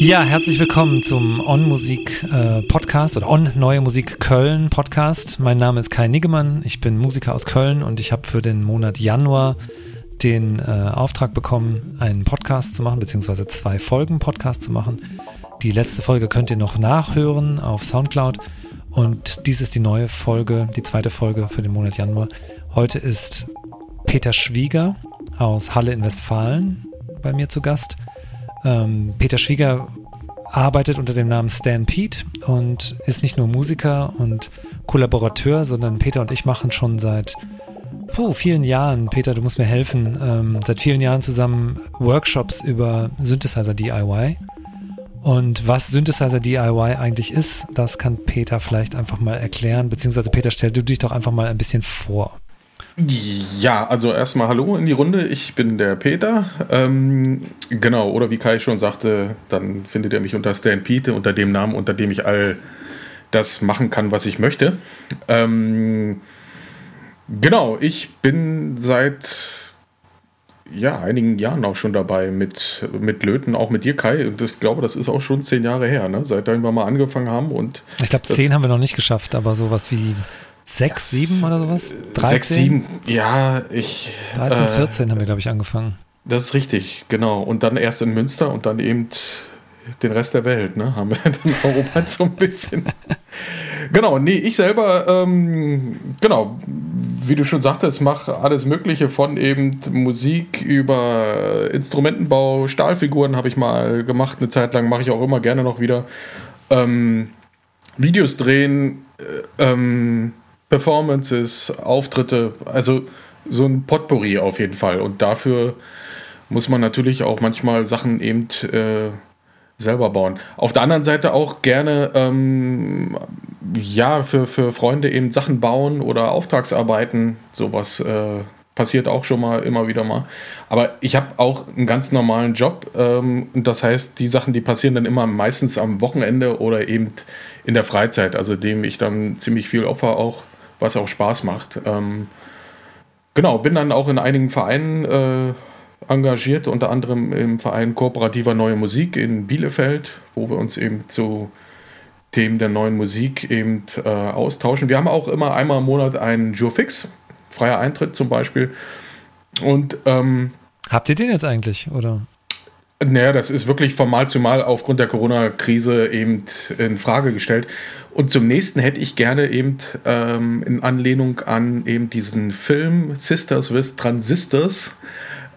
Ja, herzlich willkommen zum On Musik äh, Podcast oder On Neue Musik Köln Podcast. Mein Name ist Kai Niggemann, ich bin Musiker aus Köln und ich habe für den Monat Januar den äh, Auftrag bekommen, einen Podcast zu machen, beziehungsweise zwei Folgen Podcast zu machen. Die letzte Folge könnt ihr noch nachhören auf Soundcloud und dies ist die neue Folge, die zweite Folge für den Monat Januar. Heute ist Peter Schwieger aus Halle in Westfalen bei mir zu Gast. Ähm, Peter Schwieger arbeitet unter dem Namen Stan Pete und ist nicht nur Musiker und Kollaborateur, sondern Peter und ich machen schon seit puh, vielen Jahren, Peter, du musst mir helfen, ähm, seit vielen Jahren zusammen Workshops über Synthesizer DIY. Und was Synthesizer DIY eigentlich ist, das kann Peter vielleicht einfach mal erklären, beziehungsweise Peter, stell du dich doch einfach mal ein bisschen vor. Ja, also erstmal Hallo in die Runde. Ich bin der Peter. Ähm, genau, oder wie Kai schon sagte, dann findet ihr mich unter Stan Pete, unter dem Namen, unter dem ich all das machen kann, was ich möchte. Ähm, genau, ich bin seit ja, einigen Jahren auch schon dabei mit, mit Löten, auch mit dir, Kai. Und ich glaube, das ist auch schon zehn Jahre her, ne? seitdem wir mal angefangen haben. Und ich glaube, zehn haben wir noch nicht geschafft, aber sowas wie Sechs, sieben oder sowas? 13? Sechs, sieben, ja, ich. 13, 14 äh, haben wir, glaube ich, angefangen. Das ist richtig, genau. Und dann erst in Münster und dann eben den Rest der Welt, ne? Haben wir dann erobert so ein bisschen. genau, nee, ich selber, ähm, genau, wie du schon sagtest, mache alles Mögliche von eben Musik über Instrumentenbau, Stahlfiguren habe ich mal gemacht, eine Zeit lang mache ich auch immer gerne noch wieder. Ähm, Videos drehen, äh, ähm, Performances, Auftritte, also so ein Potpourri auf jeden Fall. Und dafür muss man natürlich auch manchmal Sachen eben äh, selber bauen. Auf der anderen Seite auch gerne ähm, ja für, für Freunde eben Sachen bauen oder Auftragsarbeiten. Sowas äh, passiert auch schon mal immer wieder mal. Aber ich habe auch einen ganz normalen Job. Ähm, das heißt, die Sachen, die passieren dann immer meistens am Wochenende oder eben in der Freizeit, also dem ich dann ziemlich viel Opfer auch was auch Spaß macht. Ähm, genau, bin dann auch in einigen Vereinen äh, engagiert, unter anderem im Verein Kooperativer Neue Musik in Bielefeld, wo wir uns eben zu Themen der neuen Musik eben äh, austauschen. Wir haben auch immer einmal im Monat einen Jurfix, freier Eintritt zum Beispiel. Und ähm, habt ihr den jetzt eigentlich, oder? Naja, das ist wirklich von Mal zu Mal aufgrund der Corona-Krise eben in Frage gestellt. Und zum nächsten hätte ich gerne eben ähm, in Anlehnung an eben diesen Film Sisters with Transistors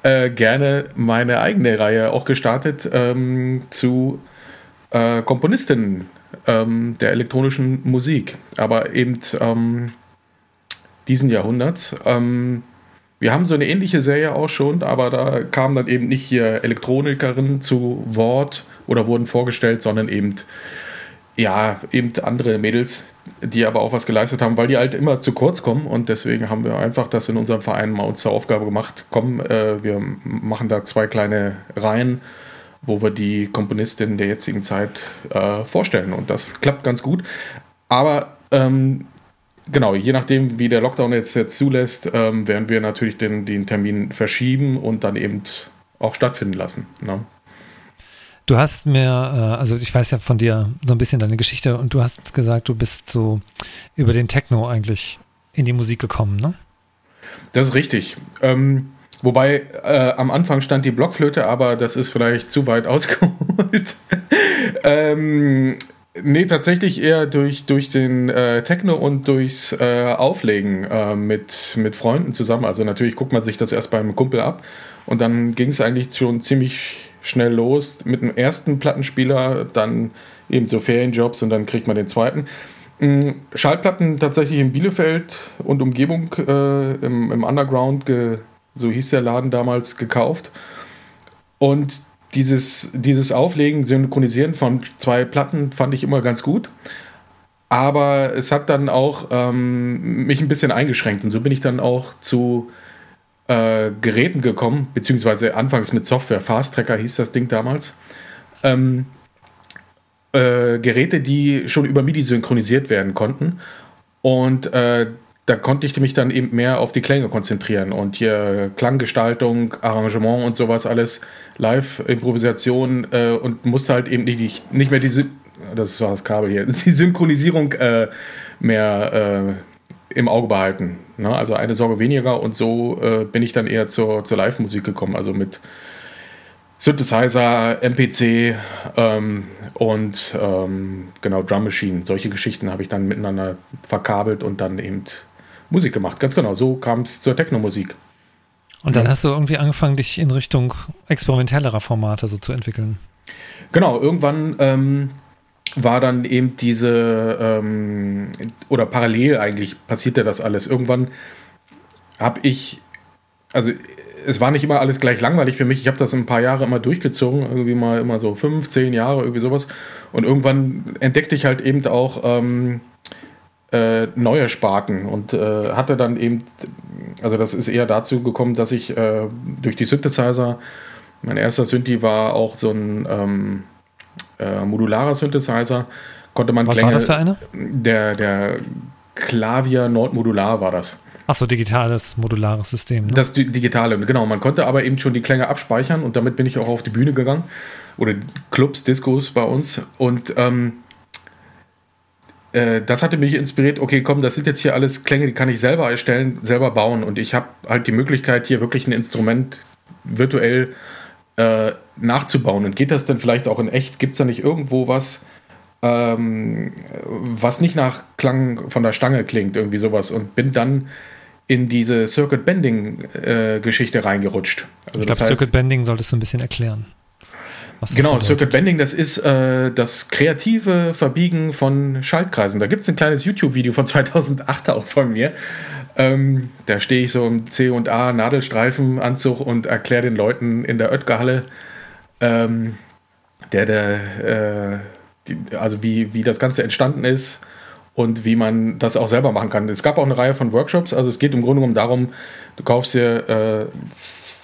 äh, gerne meine eigene Reihe auch gestartet ähm, zu äh, Komponistinnen ähm, der elektronischen Musik, aber eben ähm, diesen Jahrhunderts. Ähm, wir haben so eine ähnliche Serie auch schon, aber da kamen dann eben nicht hier Elektronikerinnen zu Wort oder wurden vorgestellt, sondern eben ja, eben andere Mädels, die aber auch was geleistet haben, weil die halt immer zu kurz kommen und deswegen haben wir einfach das in unserem Verein mal uns zur Aufgabe gemacht, komm, äh, wir machen da zwei kleine Reihen, wo wir die Komponistin der jetzigen Zeit äh, vorstellen und das klappt ganz gut. Aber ähm, genau, je nachdem, wie der Lockdown jetzt, jetzt zulässt, ähm, werden wir natürlich den, den Termin verschieben und dann eben auch stattfinden lassen. Ne? Du hast mir, äh, also ich weiß ja von dir so ein bisschen deine Geschichte und du hast gesagt, du bist so über den Techno eigentlich in die Musik gekommen, ne? Das ist richtig. Ähm, wobei äh, am Anfang stand die Blockflöte, aber das ist vielleicht zu weit ausgeholt. ähm, nee, tatsächlich eher durch, durch den äh, Techno und durchs äh, Auflegen äh, mit, mit Freunden zusammen. Also natürlich guckt man sich das erst beim Kumpel ab und dann ging es eigentlich schon ziemlich schnell los mit dem ersten Plattenspieler, dann eben so Ferienjobs und dann kriegt man den zweiten. Mm, Schallplatten tatsächlich in Bielefeld und Umgebung äh, im, im, Underground, ge, so hieß der Laden damals, gekauft. Und dieses, dieses Auflegen, Synchronisieren von zwei Platten fand ich immer ganz gut. Aber es hat dann auch ähm, mich ein bisschen eingeschränkt. Und so bin ich dann auch zu äh, Geräten gekommen, beziehungsweise anfangs mit Software, Fast Tracker hieß das Ding damals. Ähm, äh, Geräte, die schon über MIDI synchronisiert werden konnten. Und äh, da konnte ich mich dann eben mehr auf die Klänge konzentrieren und hier Klanggestaltung, Arrangement und sowas alles, Live-Improvisation äh, und musste halt eben nicht, nicht mehr die, das war das Kabel hier, die Synchronisierung äh, mehr äh, im Auge behalten. Ne? Also eine Sorge weniger und so äh, bin ich dann eher zur, zur Live-Musik gekommen, also mit Synthesizer, MPC ähm, und ähm, genau Drum Machine. Solche Geschichten habe ich dann miteinander verkabelt und dann eben Musik gemacht. Ganz genau, so kam es zur Techno-Musik. Und dann ja. hast du irgendwie angefangen, dich in Richtung experimentellerer Formate so zu entwickeln. Genau, irgendwann ähm, war dann eben diese, ähm, oder parallel eigentlich passierte das alles. Irgendwann habe ich, also es war nicht immer alles gleich langweilig für mich. Ich habe das ein paar Jahre immer durchgezogen, irgendwie mal immer so fünf, zehn Jahre, irgendwie sowas. Und irgendwann entdeckte ich halt eben auch ähm, äh, neue Sparten und äh, hatte dann eben, also das ist eher dazu gekommen, dass ich äh, durch die Synthesizer, mein erster Synthi war auch so ein ähm, äh, modularer Synthesizer, konnte man Was Klänge, war das für eine? Der, der Klavier Nordmodular war das. Achso, digitales, modulares System. Ne? Das digitale, genau. Man konnte aber eben schon die Klänge abspeichern und damit bin ich auch auf die Bühne gegangen. Oder Clubs, Discos bei uns. Und ähm, äh, das hatte mich inspiriert, okay, komm, das sind jetzt hier alles Klänge, die kann ich selber erstellen, selber bauen. Und ich habe halt die Möglichkeit, hier wirklich ein Instrument virtuell äh, nachzubauen. Und geht das dann vielleicht auch in echt? Gibt es da nicht irgendwo was, ähm, was nicht nach Klang von der Stange klingt, irgendwie sowas? Und bin dann in diese Circuit Bending äh, Geschichte reingerutscht. Also ich glaube, Circuit Bending solltest du ein bisschen erklären. genau, bedeutet. Circuit Bending, das ist äh, das kreative Verbiegen von Schaltkreisen. Da gibt es ein kleines YouTube-Video von 2008 auch von mir. Ähm, da stehe ich so im C und A Nadelstreifenanzug und erkläre den Leuten in der Oetker-Halle, ähm, der, der, äh, die, also wie, wie das Ganze entstanden ist und wie man das auch selber machen kann. Es gab auch eine Reihe von Workshops. Also es geht im Grunde genommen darum, du kaufst dir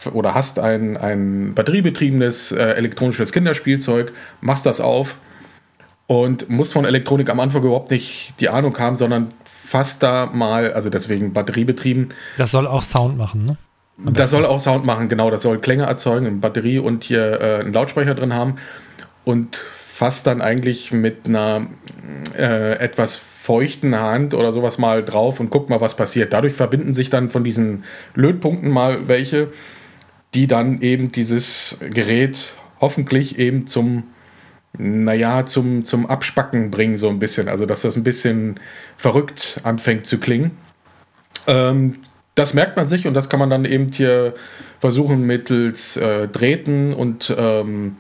äh, oder hast ein, ein batteriebetriebenes äh, elektronisches Kinderspielzeug, machst das auf und musst von Elektronik am Anfang überhaupt nicht die Ahnung haben, sondern fast da mal, also deswegen batteriebetrieben. Das soll auch Sound machen, ne? Das soll auch Sound machen, genau. Das soll Klänge erzeugen, eine Batterie und hier äh, einen Lautsprecher drin haben. Und fast dann eigentlich mit einer äh, etwas feuchten Hand oder sowas mal drauf und guck mal, was passiert. Dadurch verbinden sich dann von diesen Lötpunkten mal welche, die dann eben dieses Gerät hoffentlich eben zum, naja, zum, zum Abspacken bringen, so ein bisschen. Also, dass das ein bisschen verrückt anfängt zu klingen. Ähm, das merkt man sich und das kann man dann eben hier versuchen mittels äh, Drähten und ähm,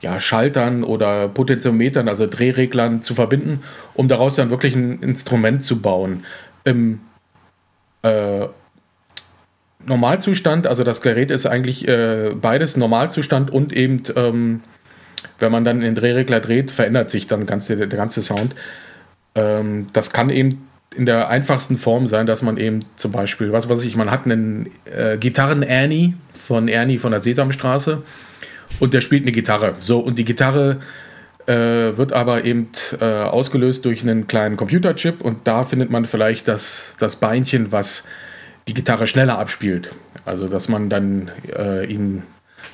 ja, Schaltern oder Potentiometern, also Drehreglern zu verbinden, um daraus dann wirklich ein Instrument zu bauen. Im äh, Normalzustand, also das Gerät ist eigentlich äh, beides Normalzustand und eben, ähm, wenn man dann den Drehregler dreht, verändert sich dann ganz, der, der ganze Sound. Ähm, das kann eben in der einfachsten Form sein, dass man eben zum Beispiel, was weiß ich, man hat einen äh, Gitarren-Ernie von Ernie von der Sesamstraße und der spielt eine Gitarre. So, und die Gitarre äh, wird aber eben äh, ausgelöst durch einen kleinen Computerchip und da findet man vielleicht das, das Beinchen, was die Gitarre schneller abspielt. Also, dass man dann äh, ihn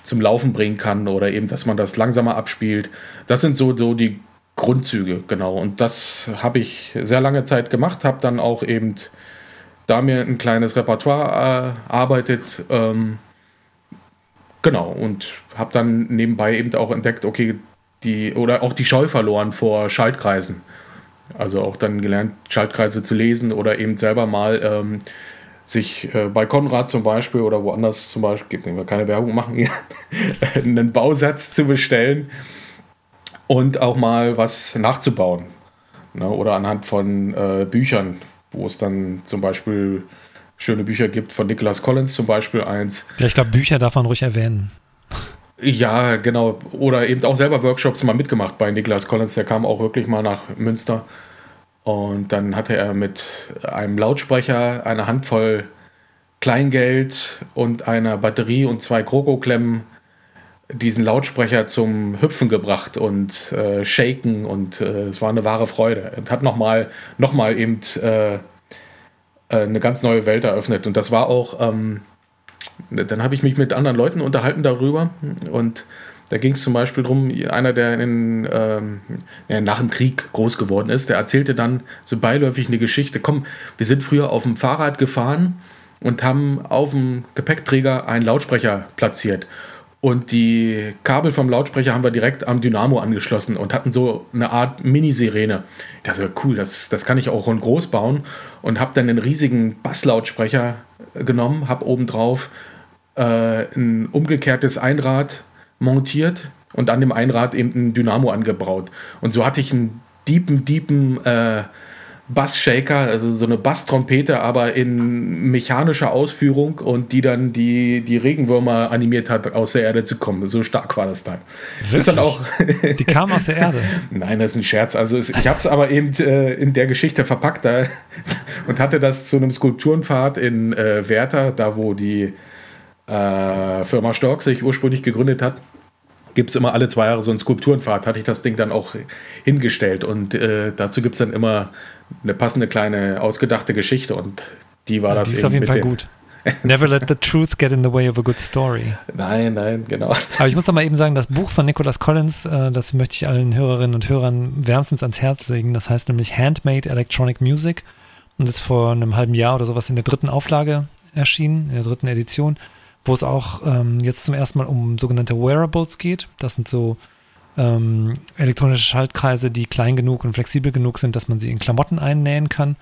zum Laufen bringen kann oder eben, dass man das langsamer abspielt. Das sind so, so die Grundzüge, genau. Und das habe ich sehr lange Zeit gemacht, habe dann auch eben da mir ein kleines Repertoire erarbeitet. Ähm, Genau, und habe dann nebenbei eben auch entdeckt, okay, die, oder auch die Scheu verloren vor Schaltkreisen. Also auch dann gelernt, Schaltkreise zu lesen oder eben selber mal ähm, sich äh, bei Konrad zum Beispiel oder woanders zum Beispiel, gibt wir keine Werbung machen, einen Bausatz zu bestellen und auch mal was nachzubauen. Ne? Oder anhand von äh, Büchern, wo es dann zum Beispiel schöne Bücher gibt, von Nicholas Collins zum Beispiel eins. Ja, ich glaube, Bücher darf man ruhig erwähnen. Ja, genau. Oder eben auch selber Workshops mal mitgemacht bei Nicholas Collins. Der kam auch wirklich mal nach Münster. Und dann hatte er mit einem Lautsprecher eine Handvoll Kleingeld und einer Batterie und zwei Krokoklemmen diesen Lautsprecher zum Hüpfen gebracht und äh, shaken und äh, es war eine wahre Freude. Und hat nochmal noch mal eben äh, äh, eine ganz neue Welt eröffnet. Und das war auch, ähm, dann habe ich mich mit anderen Leuten unterhalten darüber und da ging es zum Beispiel darum, einer, der in, ähm, nach dem Krieg groß geworden ist, der erzählte dann so beiläufig eine Geschichte. Komm, wir sind früher auf dem Fahrrad gefahren und haben auf dem Gepäckträger einen Lautsprecher platziert. Und die Kabel vom Lautsprecher haben wir direkt am Dynamo angeschlossen und hatten so eine Art Mini-Sirene. Das ist cool, das, das kann ich auch rund groß bauen. Und habe dann einen riesigen Basslautsprecher genommen, habe obendrauf äh, ein umgekehrtes Einrad montiert und an dem Einrad eben ein Dynamo angebraut. Und so hatte ich einen deepen, deepen äh, Bassshaker, also so eine Basstrompete, aber in mechanischer Ausführung und die dann die, die Regenwürmer animiert hat, aus der Erde zu kommen. So stark war das Teil. Ist dann auch die kam aus der Erde. Nein, das ist ein Scherz. Also es, ich habe es aber eben äh, in der Geschichte verpackt da, und hatte das zu einem Skulpturenpfad in äh, Werther, da wo die äh, Firma Stork sich ursprünglich gegründet hat gibt es immer alle zwei Jahre so einen Skulpturenpfad, hatte ich das Ding dann auch hingestellt. Und äh, dazu gibt es dann immer eine passende kleine ausgedachte Geschichte und die war ja, das. Die ist auf jeden Fall gut. Never let the truth get in the way of a good story. Nein, nein, genau. Aber ich muss doch mal eben sagen, das Buch von Nicholas Collins, äh, das möchte ich allen Hörerinnen und Hörern wärmstens ans Herz legen. Das heißt nämlich Handmade Electronic Music und ist vor einem halben Jahr oder sowas in der dritten Auflage erschienen, in der dritten Edition, wo es auch ähm, jetzt zum ersten Mal um sogenannte Wearables geht. Das sind so ähm, elektronische Schaltkreise, die klein genug und flexibel genug sind, dass man sie in Klamotten einnähen kann.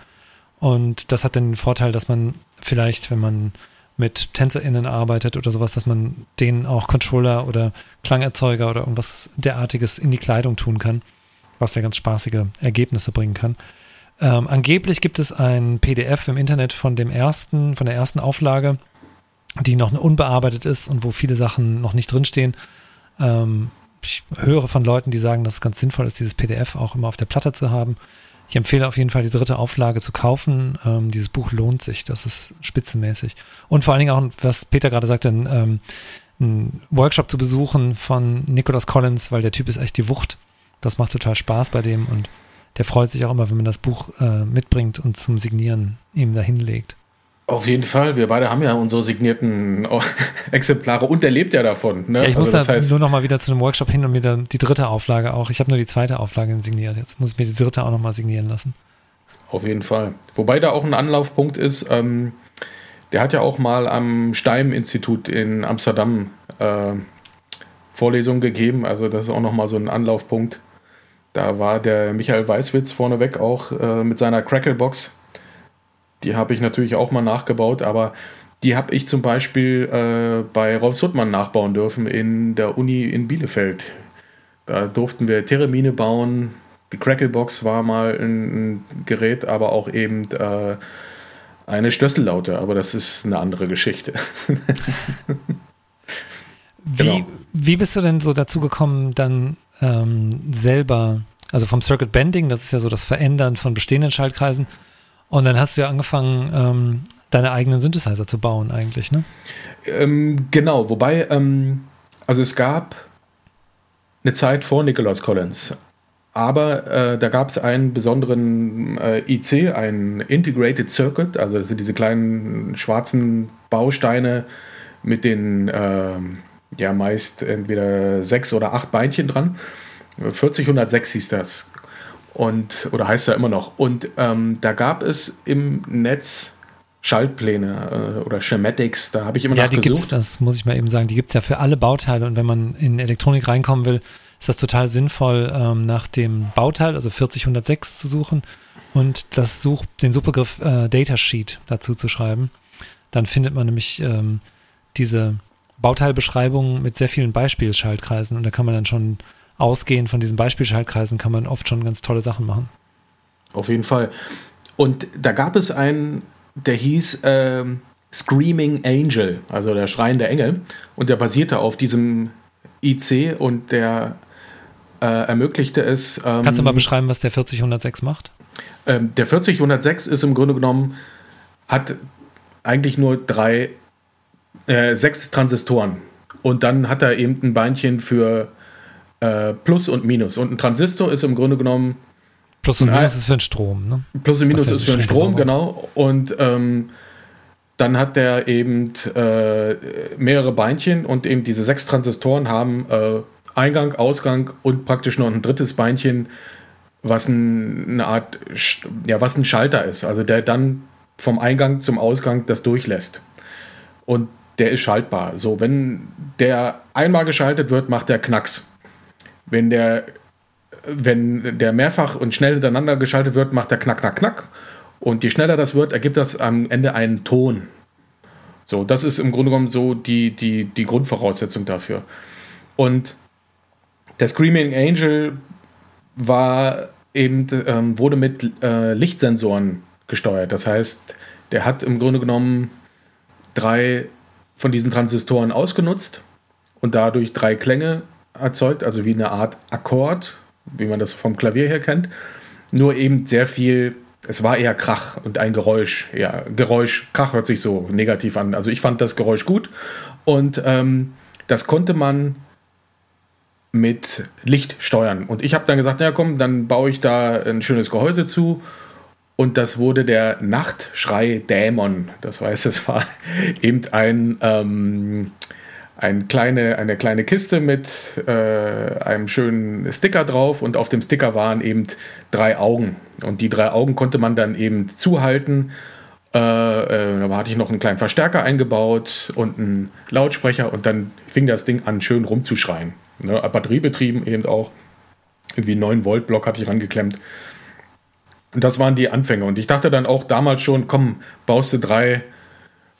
Und das hat den Vorteil, dass man vielleicht, wenn man mit TänzerInnen arbeitet oder sowas, dass man denen auch Controller oder Klangerzeuger oder irgendwas derartiges in die Kleidung tun kann, was ja ganz spaßige Ergebnisse bringen kann. Ähm, angeblich gibt es ein PDF im Internet von dem ersten, von der ersten Auflage, die noch unbearbeitet ist und wo viele Sachen noch nicht drinstehen. Ähm, ich höre von Leuten, die sagen, dass es ganz sinnvoll ist, dieses PDF auch immer auf der Platte zu haben. Ich empfehle auf jeden Fall, die dritte Auflage zu kaufen. Ähm, dieses Buch lohnt sich, das ist spitzenmäßig. Und vor allen Dingen auch, was Peter gerade sagte, ein, ähm, einen Workshop zu besuchen von Nicholas Collins, weil der Typ ist echt die Wucht. Das macht total Spaß bei dem und der freut sich auch immer, wenn man das Buch äh, mitbringt und zum Signieren ihm da hinlegt. Auf jeden Fall. Wir beide haben ja unsere signierten Exemplare und er lebt ja davon. Ne? Ja, ich muss also, da heißt, nur noch mal wieder zu einem Workshop hin und mir dann die dritte Auflage auch. Ich habe nur die zweite Auflage signiert. Jetzt muss ich mir die dritte auch noch mal signieren lassen. Auf jeden Fall. Wobei da auch ein Anlaufpunkt ist. Ähm, der hat ja auch mal am Steim-Institut in Amsterdam äh, Vorlesungen gegeben. Also das ist auch noch mal so ein Anlaufpunkt. Da war der Michael Weißwitz vorneweg auch äh, mit seiner Cracklebox die habe ich natürlich auch mal nachgebaut, aber die habe ich zum Beispiel äh, bei Rolf Suttmann nachbauen dürfen in der Uni in Bielefeld. Da durften wir Teremine bauen. Die Cracklebox war mal ein, ein Gerät, aber auch eben äh, eine Stössellaute, aber das ist eine andere Geschichte. wie, genau. wie bist du denn so dazu gekommen, dann ähm, selber, also vom Circuit Bending, das ist ja so das Verändern von bestehenden Schaltkreisen, und dann hast du ja angefangen, ähm, deine eigenen Synthesizer zu bauen, eigentlich, ne? Ähm, genau, wobei, ähm, also es gab eine Zeit vor Nicholas Collins, aber äh, da gab es einen besonderen äh, IC, einen Integrated Circuit, also das sind diese kleinen schwarzen Bausteine mit den äh, ja meist entweder sechs oder acht Beinchen dran. 4006 hieß das, und, oder heißt ja immer noch. Und ähm, da gab es im Netz Schaltpläne äh, oder Schematics, da habe ich immer ja, nachgesucht. Ja, die gibt's, das muss ich mal eben sagen, die gibt es ja für alle Bauteile und wenn man in Elektronik reinkommen will, ist das total sinnvoll, ähm, nach dem Bauteil, also 40106 zu suchen und das Such, den Suchbegriff äh, Datasheet dazu zu schreiben. Dann findet man nämlich ähm, diese Bauteilbeschreibungen mit sehr vielen Beispielschaltkreisen und da kann man dann schon ausgehend von diesen Beispielschaltkreisen kann man oft schon ganz tolle Sachen machen. Auf jeden Fall. Und da gab es einen, der hieß ähm, Screaming Angel, also der schreiende Engel. Und der basierte auf diesem IC und der äh, ermöglichte es. Ähm, Kannst du mal beschreiben, was der 40106 macht? Ähm, der 40106 ist im Grunde genommen, hat eigentlich nur drei, äh, sechs Transistoren. Und dann hat er eben ein Beinchen für äh, Plus und Minus. Und ein Transistor ist im Grunde genommen. Plus und Minus ist für den Strom, ne? Plus und Minus ist für den Strom, genau. Und ähm, dann hat der eben äh, mehrere Beinchen und eben diese sechs Transistoren haben äh, Eingang, Ausgang und praktisch noch ein drittes Beinchen, was ein, eine Art, ja, was ein Schalter ist, also der dann vom Eingang zum Ausgang das durchlässt. Und der ist schaltbar. So, wenn der einmal geschaltet wird, macht der Knacks. Wenn der, wenn der mehrfach und schnell hintereinander geschaltet wird, macht der Knack, Knack, Knack. Und je schneller das wird, ergibt das am Ende einen Ton. So, das ist im Grunde genommen so die, die, die Grundvoraussetzung dafür. Und der Screaming Angel war eben, ähm, wurde mit äh, Lichtsensoren gesteuert. Das heißt, der hat im Grunde genommen drei von diesen Transistoren ausgenutzt und dadurch drei Klänge erzeugt, also wie eine Art Akkord, wie man das vom Klavier her kennt. Nur eben sehr viel, es war eher Krach und ein Geräusch. Ja, Geräusch, Krach hört sich so negativ an. Also ich fand das Geräusch gut und ähm, das konnte man mit Licht steuern. Und ich habe dann gesagt, ja komm, dann baue ich da ein schönes Gehäuse zu. Und das wurde der Nachtschrei-Dämon. Das heißt, es war eben ein, ähm, ein kleine, eine kleine Kiste mit äh, einem schönen Sticker drauf. Und auf dem Sticker waren eben drei Augen. Und die drei Augen konnte man dann eben zuhalten. Äh, äh, da hatte ich noch einen kleinen Verstärker eingebaut und einen Lautsprecher. Und dann fing das Ding an, schön rumzuschreien. Ne, batteriebetrieben eben auch. Irgendwie 9 Volt Block hatte ich rangeklemmt. Und das waren die Anfänge. Und ich dachte dann auch damals schon, komm, baust du drei,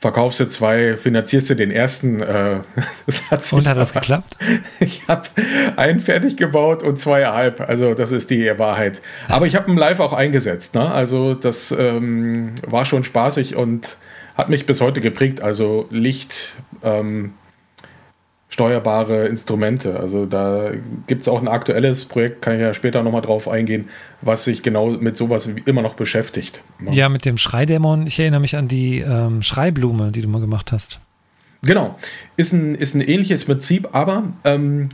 verkaufst du zwei, finanzierst du den ersten. Äh, hat und hat das geklappt? Ich habe einen fertig gebaut und zweieinhalb. Also das ist die Wahrheit. Aber ich habe ihn live auch eingesetzt. Ne? Also das ähm, war schon spaßig und hat mich bis heute geprägt. Also Licht, ähm, steuerbare Instrumente. Also da gibt es auch ein aktuelles Projekt, kann ich ja später nochmal drauf eingehen, was sich genau mit sowas immer noch beschäftigt. Ja, mit dem Schreidämon. Ich erinnere mich an die ähm, Schreiblume, die du mal gemacht hast. Genau. Ist ein, ist ein ähnliches Prinzip, aber ähm,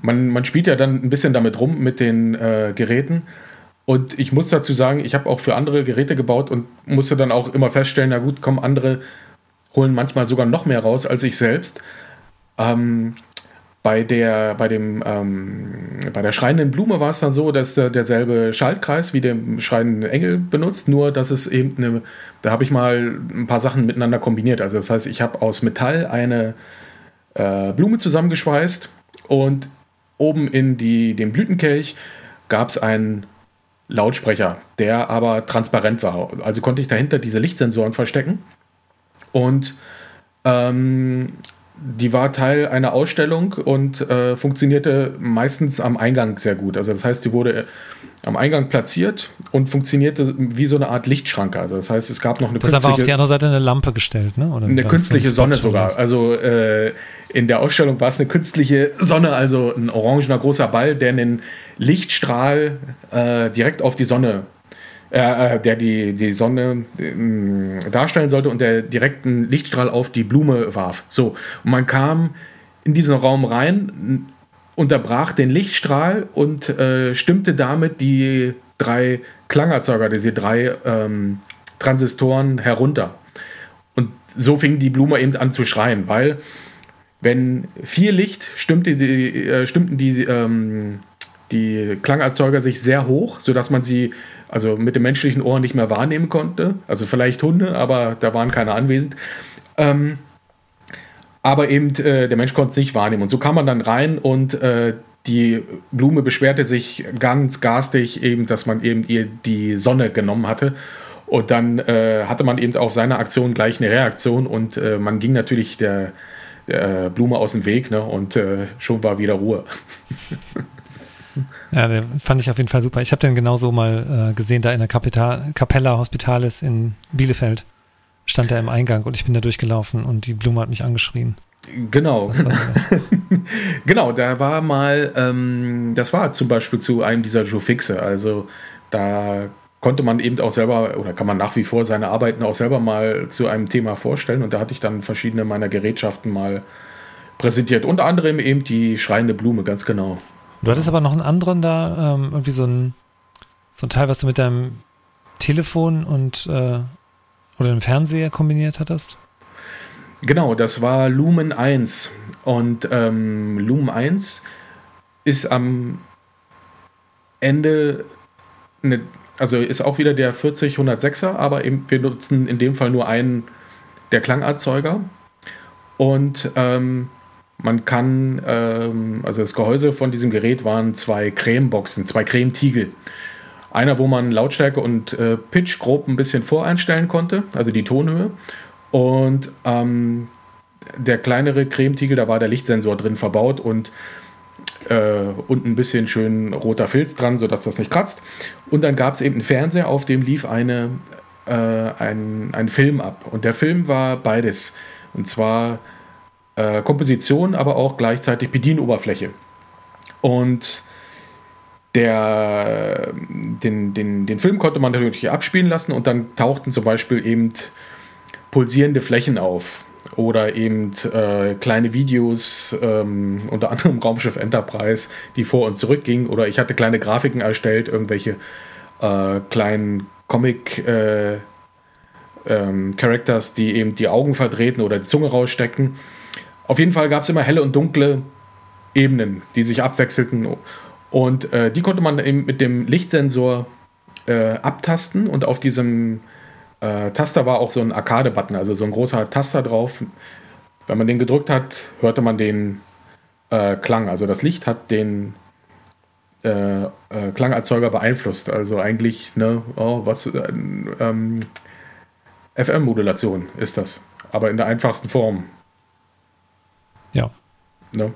man, man spielt ja dann ein bisschen damit rum mit den äh, Geräten. Und ich muss dazu sagen, ich habe auch für andere Geräte gebaut und musste dann auch immer feststellen, na gut, kommen andere holen manchmal sogar noch mehr raus als ich selbst. Ähm, bei der, bei dem, ähm, bei der schreienden Blume war es dann so, dass der, derselbe Schaltkreis wie der schreiende Engel benutzt, nur dass es eben eine, da habe ich mal ein paar Sachen miteinander kombiniert. Also das heißt, ich habe aus Metall eine äh, Blume zusammengeschweißt und oben in die, den Blütenkelch gab es einen Lautsprecher, der aber transparent war. Also konnte ich dahinter diese Lichtsensoren verstecken und ähm, die war Teil einer Ausstellung und äh, funktionierte meistens am Eingang sehr gut. Also das heißt, sie wurde äh, am Eingang platziert und funktionierte wie so eine Art Lichtschranke. Also das heißt, es gab noch eine das künstliche... Das war auf die andere Seite eine Lampe gestellt, ne? Oder eine künstliche so Sonne sogar. Also äh, in der Ausstellung war es eine künstliche Sonne, also ein orangener großer Ball, der einen Lichtstrahl äh, direkt auf die Sonne äh, äh, der die, die Sonne äh, darstellen sollte und der direkten Lichtstrahl auf die Blume warf. So, und man kam in diesen Raum rein, unterbrach den Lichtstrahl und äh, stimmte damit die drei Klangerzeuger, diese drei ähm, Transistoren herunter. Und so fing die Blume eben an zu schreien, weil wenn viel Licht stimmte die, äh, stimmten die, ähm, die Klangerzeuger sich sehr hoch, sodass man sie also mit dem menschlichen Ohr nicht mehr wahrnehmen konnte. Also vielleicht Hunde, aber da waren keine anwesend. Ähm, aber eben äh, der Mensch konnte es nicht wahrnehmen. Und so kam man dann rein und äh, die Blume beschwerte sich ganz garstig eben, dass man eben ihr die Sonne genommen hatte. Und dann äh, hatte man eben auf seine Aktion gleich eine Reaktion und äh, man ging natürlich der, der Blume aus dem Weg ne? und äh, schon war wieder Ruhe. Ja, den fand ich auf jeden Fall super. Ich habe den genauso mal äh, gesehen, da in der Kapital Capella Hospitalis in Bielefeld. Stand er im Eingang und ich bin da durchgelaufen und die Blume hat mich angeschrien. Genau. genau, da war mal, ähm, das war zum Beispiel zu einem dieser Joe Fixe. Also da konnte man eben auch selber oder kann man nach wie vor seine Arbeiten auch selber mal zu einem Thema vorstellen. Und da hatte ich dann verschiedene meiner Gerätschaften mal präsentiert. Unter anderem eben die schreiende Blume, ganz genau. Du hattest aber noch einen anderen da, ähm, irgendwie so ein, so ein Teil, was du mit deinem Telefon und äh, oder dem Fernseher kombiniert hattest? Genau, das war Lumen 1. Und ähm, Lumen 1 ist am Ende eine, also ist auch wieder der 40-106er, aber eben, wir nutzen in dem Fall nur einen der Klangerzeuger. Und ähm, man kann, ähm, also das Gehäuse von diesem Gerät waren zwei Cremeboxen, zwei Cremetiegel. Einer, wo man Lautstärke und äh, Pitch grob ein bisschen voreinstellen konnte, also die Tonhöhe. Und ähm, der kleinere Cremetiegel, da war der Lichtsensor drin verbaut und äh, und ein bisschen schön roter Filz dran, sodass das nicht kratzt. Und dann gab es eben einen Fernseher, auf dem lief eine, äh, ein, ein Film ab. Und der Film war beides. Und zwar äh, Komposition, aber auch gleichzeitig Bedienoberfläche. Und der, den, den, den Film konnte man natürlich abspielen lassen und dann tauchten zum Beispiel eben pulsierende Flächen auf oder eben äh, kleine Videos, ähm, unter anderem Raumschiff Enterprise, die vor und zurück gingen. Oder ich hatte kleine Grafiken erstellt, irgendwelche äh, kleinen Comic äh, ähm, Characters, die eben die Augen verdrehten oder die Zunge raussteckten. Auf jeden Fall gab es immer helle und dunkle Ebenen, die sich abwechselten. Und äh, die konnte man eben mit dem Lichtsensor äh, abtasten und auf diesem äh, Taster war auch so ein Arcade-Button, also so ein großer Taster drauf. Wenn man den gedrückt hat, hörte man den äh, Klang. Also das Licht hat den äh, äh Klangerzeuger beeinflusst. Also eigentlich, ne, oh, was, äh, ähm, FM-Modulation ist das. Aber in der einfachsten Form. Ja. Ne?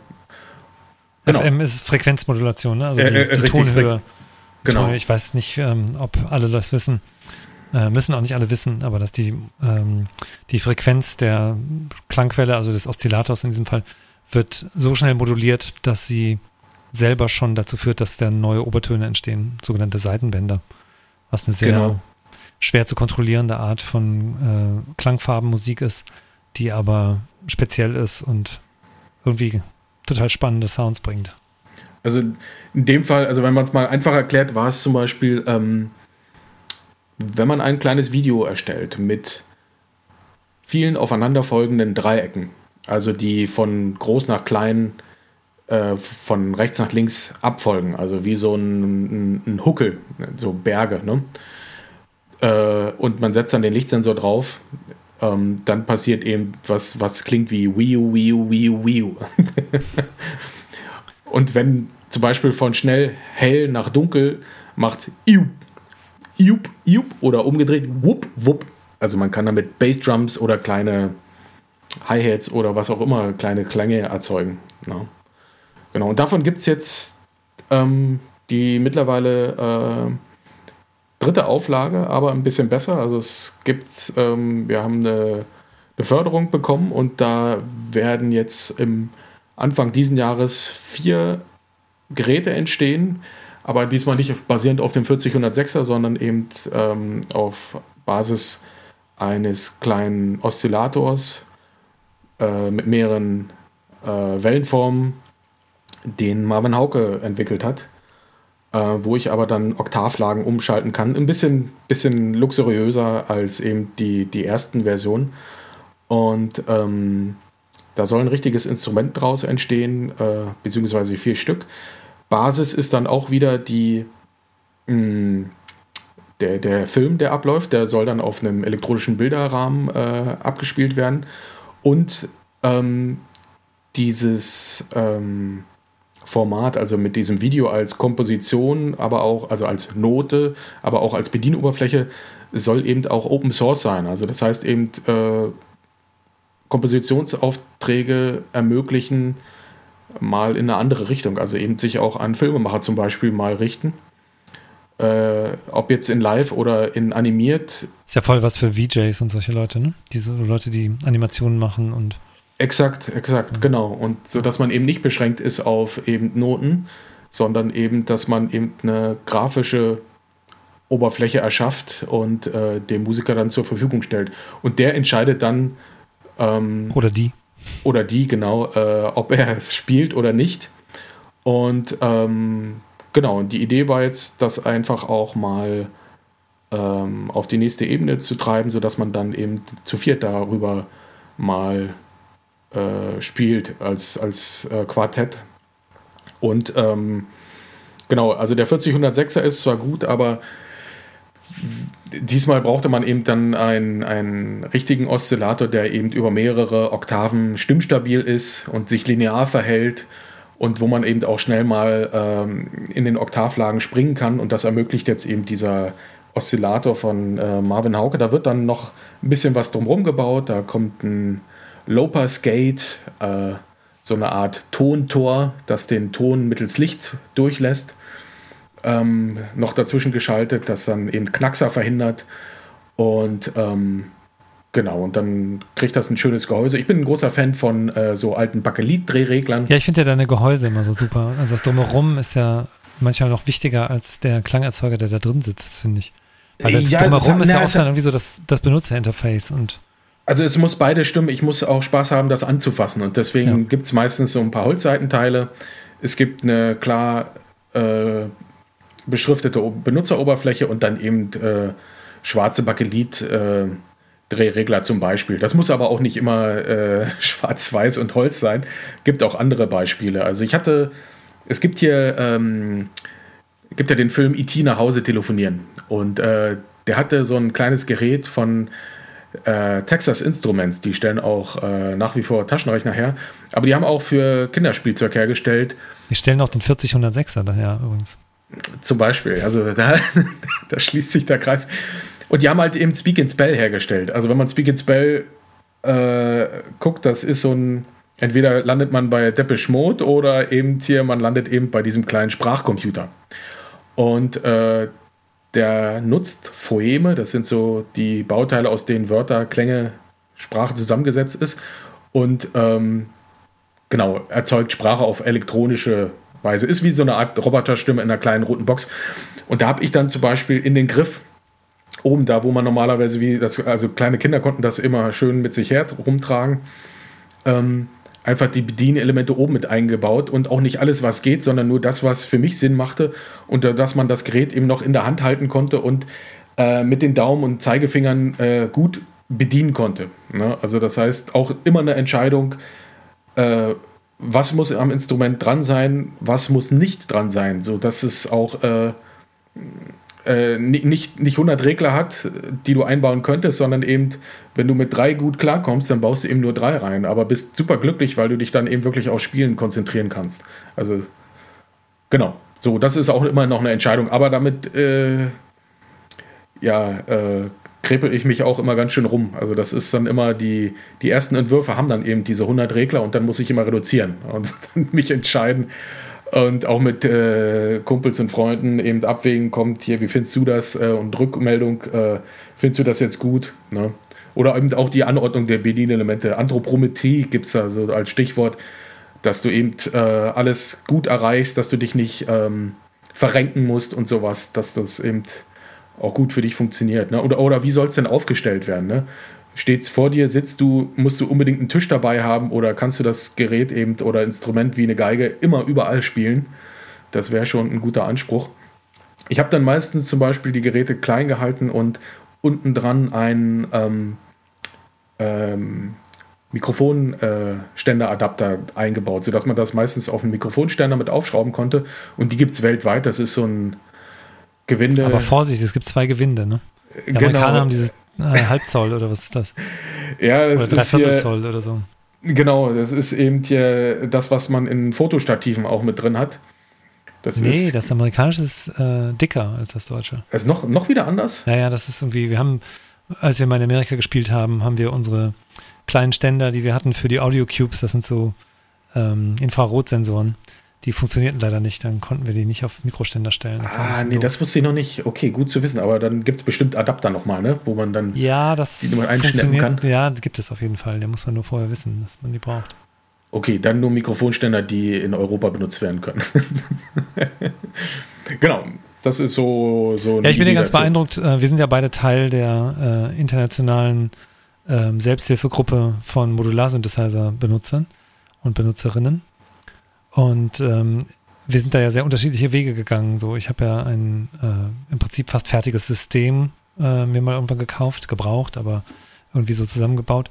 Genau. FM ist Frequenzmodulation, ne? also die, äh, die Tonhöhe. Genau. Tonhöhe. Ich weiß nicht, ähm, ob alle das wissen. Äh, müssen auch nicht alle wissen, aber dass die, ähm, die Frequenz der Klangquelle, also des Oszillators in diesem Fall, wird so schnell moduliert, dass sie selber schon dazu führt, dass da neue Obertöne entstehen, sogenannte Seitenbänder, was eine sehr genau. schwer zu kontrollierende Art von äh, Klangfarbenmusik ist, die aber speziell ist und irgendwie total spannende Sounds bringt. Also in dem Fall, also wenn man es mal einfach erklärt, war es zum Beispiel ähm, wenn man ein kleines Video erstellt mit vielen aufeinanderfolgenden Dreiecken, also die von groß nach klein, äh, von rechts nach links abfolgen, also wie so ein, ein, ein Huckel, so Berge, ne? Äh, und man setzt dann den Lichtsensor drauf, ähm, dann passiert eben was, was klingt wie Wiu, Wiu, Wiu, Wiu. und wenn zum Beispiel von schnell hell nach dunkel macht Iu, Jup, Jup oder umgedreht Wupp, Wupp. Also man kann damit Bassdrums oder kleine Hi-Hats oder was auch immer, kleine Klänge erzeugen. Ja. Genau, und davon gibt es jetzt ähm, die mittlerweile äh, dritte Auflage, aber ein bisschen besser. Also es gibt, ähm, wir haben eine, eine, Förderung bekommen und da werden jetzt im Anfang diesen Jahres vier Geräte entstehen, aber diesmal nicht basierend auf dem 4006er, sondern eben ähm, auf Basis eines kleinen Oszillators äh, mit mehreren äh, Wellenformen, den Marvin Hauke entwickelt hat, äh, wo ich aber dann Oktavlagen umschalten kann. Ein bisschen, bisschen luxuriöser als eben die, die ersten Versionen. Und ähm, da soll ein richtiges Instrument draus entstehen, äh, beziehungsweise vier Stück. Basis ist dann auch wieder die, mh, hm, der, der Film, der abläuft. Der soll dann auf einem elektronischen Bilderrahmen äh, abgespielt werden. Und ähm, dieses ähm, Format, also mit diesem Video als Komposition, aber auch also als Note, aber auch als Bedienoberfläche, soll eben auch Open Source sein. Also das heißt eben äh, Kompositionsaufträge ermöglichen, mal in eine andere Richtung. Also eben sich auch an Filmemacher zum Beispiel mal richten. Äh, ob jetzt in live oder in animiert. Ist ja voll was für VJs und solche Leute, ne? Diese Leute, die Animationen machen und. Exakt, exakt, so. genau. Und so, dass man eben nicht beschränkt ist auf eben Noten, sondern eben, dass man eben eine grafische Oberfläche erschafft und äh, dem Musiker dann zur Verfügung stellt. Und der entscheidet dann. Ähm, oder die. Oder die, genau, äh, ob er es spielt oder nicht. Und ähm, genau, und die Idee war jetzt, das einfach auch mal ähm, auf die nächste Ebene zu treiben, sodass man dann eben zu viert darüber mal äh, spielt als, als äh, Quartett. Und ähm, genau, also der 4006er ist zwar gut, aber diesmal brauchte man eben dann einen, einen richtigen Oszillator, der eben über mehrere Oktaven stimmstabil ist und sich linear verhält und wo man eben auch schnell mal ähm, in den Oktavlagen springen kann. Und das ermöglicht jetzt eben dieser Oszillator von äh, Marvin Hauke. Da wird dann noch ein bisschen was drumherum gebaut. Da kommt ein Lopers Gate, äh, so eine Art Tontor, das den Ton mittels Licht durchlässt. Ähm, noch dazwischen geschaltet, das dann eben Knackser verhindert. Und ähm, genau, und dann kriegt das ein schönes Gehäuse. Ich bin ein großer Fan von äh, so alten Bakelit-Drehreglern. Ja, ich finde ja deine Gehäuse immer so super. Also das Drumherum ist ja manchmal noch wichtiger als der Klangerzeuger, der da drin sitzt, finde ich. Weil das ja, drumherum das, ist ja auch dann irgendwie so das, das Benutzerinterface und also es muss beide stimmen. Ich muss auch Spaß haben, das anzufassen. Und deswegen ja. gibt es meistens so ein paar Holzseitenteile. Es gibt eine klar äh, beschriftete Benutzeroberfläche und dann eben äh, schwarze Bakelit. Äh, Drehregler zum Beispiel. Das muss aber auch nicht immer äh, schwarz-weiß und Holz sein. Gibt auch andere Beispiele. Also ich hatte, es gibt hier, ähm, gibt ja den Film E.T. nach Hause telefonieren und äh, der hatte so ein kleines Gerät von äh, Texas Instruments, die stellen auch äh, nach wie vor Taschenrechner her, aber die haben auch für Kinderspielzeug hergestellt. Die stellen auch den 4006er daher übrigens. Zum Beispiel, also da, da schließt sich der Kreis. Und die haben halt eben Speak in Spell hergestellt. Also wenn man Speak in Spell äh, guckt, das ist so ein, entweder landet man bei Depeche Mode oder eben hier, man landet eben bei diesem kleinen Sprachcomputer. Und äh, der nutzt Phoeme, das sind so die Bauteile, aus denen Wörter, Klänge, Sprache zusammengesetzt ist. Und ähm, genau, erzeugt Sprache auf elektronische Weise. Ist wie so eine Art Roboterstimme in einer kleinen roten Box. Und da habe ich dann zum Beispiel in den Griff oben da, wo man normalerweise wie das, also kleine Kinder konnten das immer schön mit sich her rumtragen, ähm, einfach die Bedienelemente oben mit eingebaut und auch nicht alles, was geht, sondern nur das, was für mich Sinn machte und dass man das Gerät eben noch in der Hand halten konnte und äh, mit den Daumen und Zeigefingern äh, gut bedienen konnte. Ne? Also das heißt auch immer eine Entscheidung, äh, was muss am Instrument dran sein, was muss nicht dran sein, so dass es auch äh, nicht, nicht 100 Regler hat, die du einbauen könntest, sondern eben, wenn du mit drei gut klarkommst, dann baust du eben nur drei rein, aber bist super glücklich, weil du dich dann eben wirklich auf Spielen konzentrieren kannst. Also, genau. So, das ist auch immer noch eine Entscheidung, aber damit, äh, ja, äh, krepel ich mich auch immer ganz schön rum. Also das ist dann immer die, die ersten Entwürfe haben dann eben diese 100 Regler und dann muss ich immer reduzieren und dann mich entscheiden, und auch mit äh, Kumpels und Freunden eben abwägen kommt, hier, wie findest du das? Äh, und Rückmeldung, äh, findest du das jetzt gut? Ne? Oder eben auch die Anordnung der Bedienelemente. Anthropometrie gibt es da so als Stichwort, dass du eben äh, alles gut erreichst, dass du dich nicht ähm, verrenken musst und sowas, dass das eben auch gut für dich funktioniert. Ne? Oder, oder wie soll es denn aufgestellt werden? Ne? Steht es vor dir, sitzt du, musst du unbedingt einen Tisch dabei haben oder kannst du das Gerät eben oder Instrument wie eine Geige immer überall spielen. Das wäre schon ein guter Anspruch. Ich habe dann meistens zum Beispiel die Geräte klein gehalten und unten dran einen ähm, ähm, Mikrofonständeradapter äh, eingebaut, sodass man das meistens auf einen Mikrofonständer mit aufschrauben konnte. Und die gibt es weltweit. Das ist so ein Gewinde. Aber Vorsicht, es gibt zwei Gewinde, ne? Die genau. Amerikaner haben dieses äh, Halbzoll oder was ist das? Ja, das oder Dreiviertel Zoll oder so. Genau, das ist eben hier das, was man in Fotostativen auch mit drin hat. Das nee, ist, das amerikanische ist äh, dicker als das deutsche. Das ist noch, noch wieder anders? Ja, ja, das ist irgendwie, wir haben, als wir mal in Amerika gespielt haben, haben wir unsere kleinen Ständer, die wir hatten für die Audio Cubes, das sind so ähm, Infrarotsensoren die funktionierten leider nicht. Dann konnten wir die nicht auf Mikroständer stellen. Das ah, nee, doof. das wusste ich noch nicht. Okay, gut zu wissen. Aber dann gibt es bestimmt Adapter nochmal, ne? wo man dann ja, das die man einschneiden kann. Ja, gibt es auf jeden Fall. Der muss man nur vorher wissen, dass man die braucht. Okay, dann nur Mikrofonständer, die in Europa benutzt werden können. genau. Das ist so. so ja, ich bin ja ganz beeindruckt. Äh, wir sind ja beide Teil der äh, internationalen äh, Selbsthilfegruppe von Modular-Synthesizer-Benutzern und Benutzerinnen. Und ähm, wir sind da ja sehr unterschiedliche Wege gegangen. So, ich habe ja ein äh, im Prinzip fast fertiges System äh, mir mal irgendwann gekauft, gebraucht, aber irgendwie so zusammengebaut.